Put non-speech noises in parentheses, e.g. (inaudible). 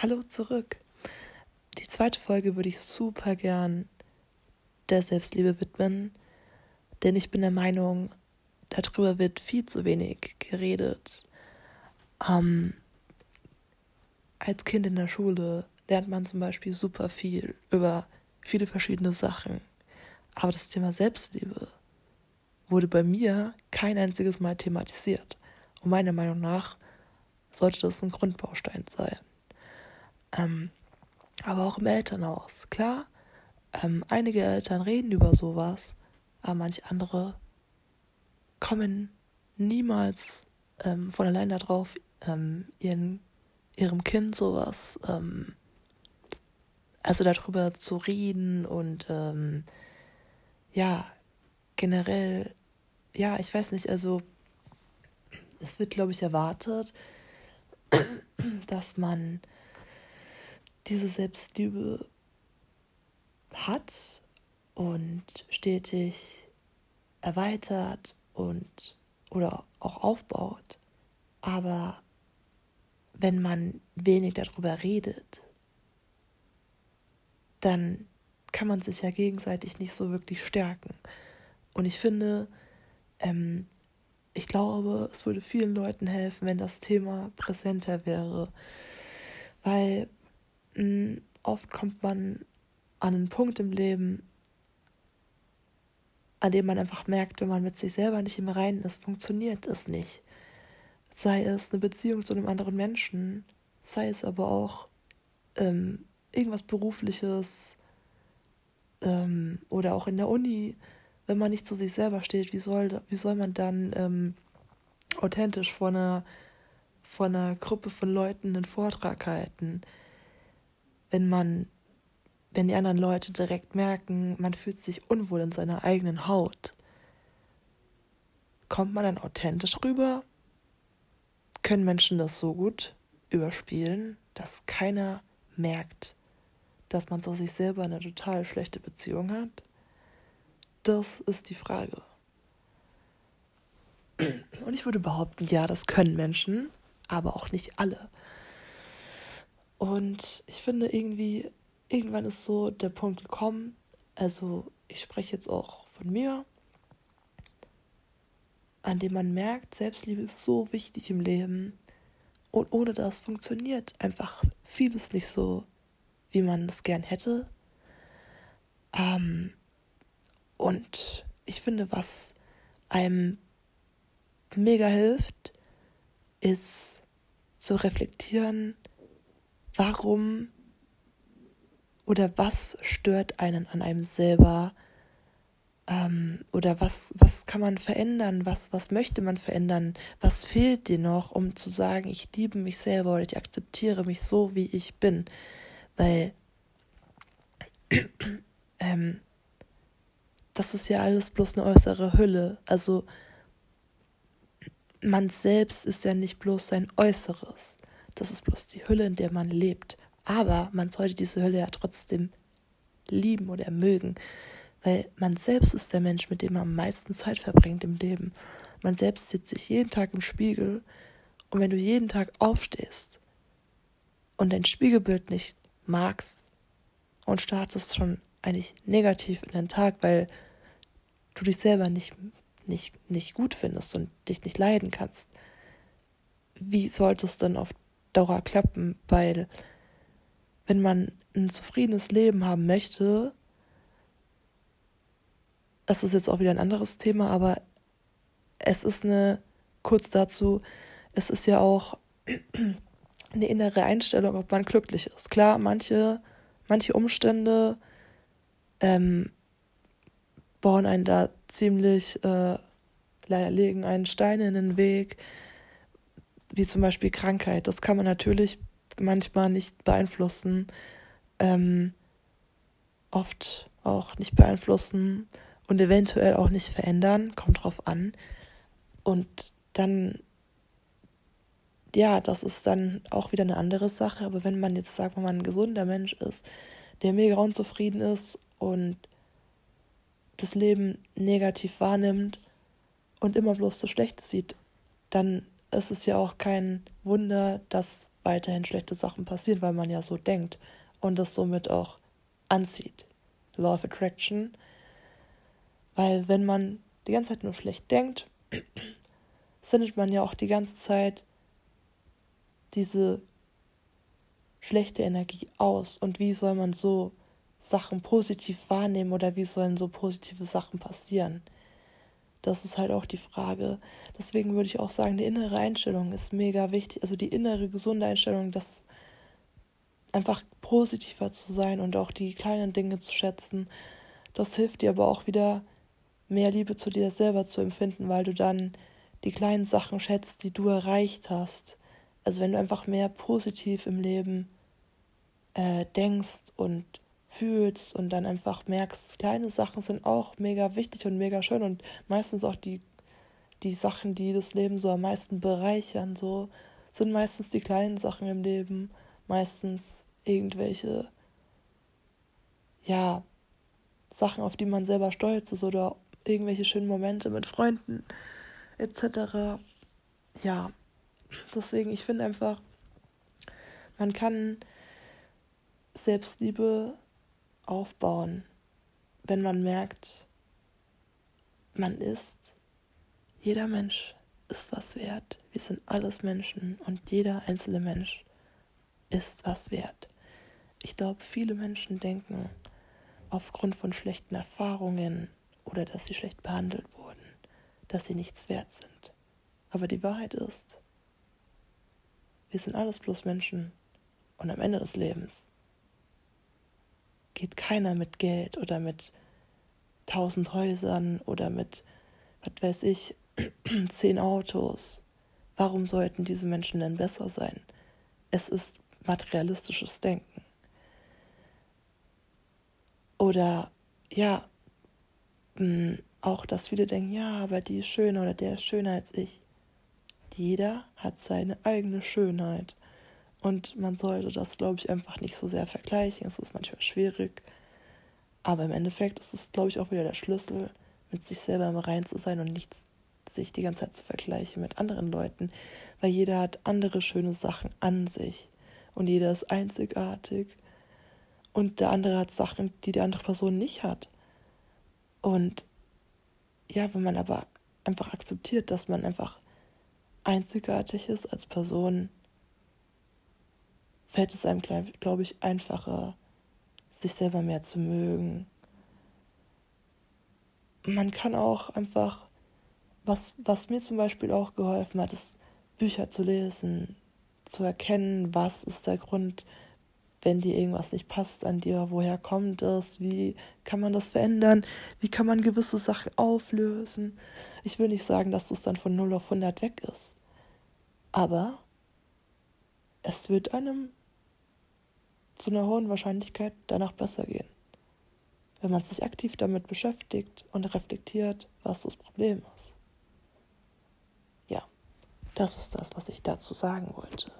Hallo zurück. Die zweite Folge würde ich super gern der Selbstliebe widmen, denn ich bin der Meinung, darüber wird viel zu wenig geredet. Ähm, als Kind in der Schule lernt man zum Beispiel super viel über viele verschiedene Sachen. Aber das Thema Selbstliebe wurde bei mir kein einziges Mal thematisiert. Und meiner Meinung nach sollte das ein Grundbaustein sein. Ähm, aber auch im Elternhaus. Klar, ähm, einige Eltern reden über sowas, aber manche andere kommen niemals ähm, von allein darauf, ähm, ihren, ihrem Kind sowas, ähm, also darüber zu reden und ähm, ja, generell, ja, ich weiß nicht, also es wird, glaube ich, erwartet, (clears throat) dass man diese Selbstliebe hat und stetig erweitert und oder auch aufbaut. Aber wenn man wenig darüber redet, dann kann man sich ja gegenseitig nicht so wirklich stärken. Und ich finde, ähm, ich glaube, es würde vielen Leuten helfen, wenn das Thema präsenter wäre. Weil oft kommt man an einen Punkt im Leben, an dem man einfach merkt, wenn man mit sich selber nicht im Reinen ist, funktioniert es nicht. Sei es eine Beziehung zu einem anderen Menschen, sei es aber auch ähm, irgendwas Berufliches ähm, oder auch in der Uni, wenn man nicht zu sich selber steht, wie soll, wie soll man dann ähm, authentisch vor einer, vor einer Gruppe von Leuten einen Vortrag halten, wenn man wenn die anderen Leute direkt merken, man fühlt sich unwohl in seiner eigenen Haut, kommt man dann authentisch rüber? Können Menschen das so gut überspielen, dass keiner merkt, dass man zu sich selber eine total schlechte Beziehung hat? Das ist die Frage. Und ich würde behaupten, ja, das können Menschen, aber auch nicht alle. Und ich finde irgendwie, irgendwann ist so der Punkt gekommen, also ich spreche jetzt auch von mir, an dem man merkt, Selbstliebe ist so wichtig im Leben und ohne das funktioniert einfach vieles nicht so, wie man es gern hätte. Ähm, und ich finde, was einem mega hilft, ist zu reflektieren, warum oder was stört einen an einem selber? Ähm, oder was, was kann man verändern? Was, was möchte man verändern? Was fehlt dir noch, um zu sagen, ich liebe mich selber oder ich akzeptiere mich so, wie ich bin? Weil (clears throat) ähm, das ist ja alles bloß eine äußere Hülle. Also man selbst ist ja nicht bloß sein Äußeres. Das ist bloß die Hülle, in der man lebt. Aber man sollte diese Hölle ja trotzdem lieben oder mögen, weil man selbst ist der Mensch, mit dem man am meisten Zeit verbringt im Leben. Man selbst sieht sich jeden Tag im Spiegel und wenn du jeden Tag aufstehst und dein Spiegelbild nicht magst und startest schon eigentlich negativ in den Tag, weil du dich selber nicht, nicht, nicht gut findest und dich nicht leiden kannst, wie sollte es denn auf Dauer klappen? Weil wenn man ein zufriedenes Leben haben möchte, das ist jetzt auch wieder ein anderes Thema, aber es ist eine, kurz dazu, es ist ja auch (clears throat) eine innere Einstellung, ob man glücklich ist. Klar, manche, manche Umstände ähm, bauen einen da ziemlich, äh, legen einen Stein in den Weg, wie zum Beispiel Krankheit. Das kann man natürlich manchmal nicht beeinflussen, ähm, oft auch nicht beeinflussen und eventuell auch nicht verändern, kommt drauf an. Und dann, ja, das ist dann auch wieder eine andere Sache. Aber wenn man jetzt sagt, wenn man ein gesunder Mensch ist, der mega unzufrieden ist und das Leben negativ wahrnimmt und immer bloß so Schlechtes sieht, dann ist es ja auch kein Wunder, dass weiterhin schlechte Sachen passieren, weil man ja so denkt und das somit auch anzieht. Law of Attraction. Weil wenn man die ganze Zeit nur schlecht denkt, (clears throat) sendet man ja auch die ganze Zeit diese schlechte Energie aus. Und wie soll man so Sachen positiv wahrnehmen oder wie sollen so positive Sachen passieren? Das ist halt auch die Frage. Deswegen würde ich auch sagen, die innere Einstellung ist mega wichtig. Also die innere gesunde Einstellung, das einfach positiver zu sein und auch die kleinen Dinge zu schätzen. Das hilft dir aber auch wieder mehr Liebe zu dir selber zu empfinden, weil du dann die kleinen Sachen schätzt, die du erreicht hast. Also wenn du einfach mehr positiv im Leben äh, denkst und fühlst und dann einfach merkst, kleine Sachen sind auch mega wichtig und mega schön und meistens auch die, die Sachen, die das Leben so am meisten bereichern, so sind meistens die kleinen Sachen im Leben, meistens irgendwelche, ja, Sachen, auf die man selber stolz ist oder irgendwelche schönen Momente mit Freunden etc. Ja, deswegen, ich finde einfach, man kann Selbstliebe aufbauen, wenn man merkt, man ist, jeder Mensch ist was wert. Wir sind alles Menschen und jeder einzelne Mensch ist was wert. Ich glaube, viele Menschen denken aufgrund von schlechten Erfahrungen oder dass sie schlecht behandelt wurden, dass sie nichts wert sind. Aber die Wahrheit ist, wir sind alles bloß Menschen und am Ende des Lebens geht keiner mit Geld oder mit tausend Häusern oder mit, was weiß ich, (clears throat) zehn Autos. Warum sollten diese Menschen denn besser sein? Es ist materialistisches Denken. Oder ja, hm, auch, dass viele denken, ja, aber die ist schöner oder der ist schöner als ich. Jeder hat seine eigene Schönheit. Und man sollte das, glaube ich, einfach nicht so sehr vergleichen. Es ist manchmal schwierig. Aber im Endeffekt ist es, glaube ich, auch wieder der Schlüssel, mit sich selber im Rein zu sein und nicht sich die ganze Zeit zu vergleichen mit anderen Leuten. Weil jeder hat andere schöne Sachen an sich. Und jeder ist einzigartig. Und der andere hat Sachen, die die andere Person nicht hat. Und ja, wenn man aber einfach akzeptiert, dass man einfach einzigartig ist als Person, fällt es einem, glaube ich, einfacher, sich selber mehr zu mögen. Man kann auch einfach, was, was mir zum Beispiel auch geholfen hat, ist Bücher zu lesen, zu erkennen, was ist der Grund, wenn dir irgendwas nicht passt an dir, woher kommt es, wie kann man das verändern, wie kann man gewisse Sachen auflösen. Ich will nicht sagen, dass das dann von 0 auf 100 weg ist, aber es wird einem zu einer hohen Wahrscheinlichkeit danach besser gehen. Wenn man sich aktiv damit beschäftigt und reflektiert, was das Problem ist. Ja, das ist das, was ich dazu sagen wollte.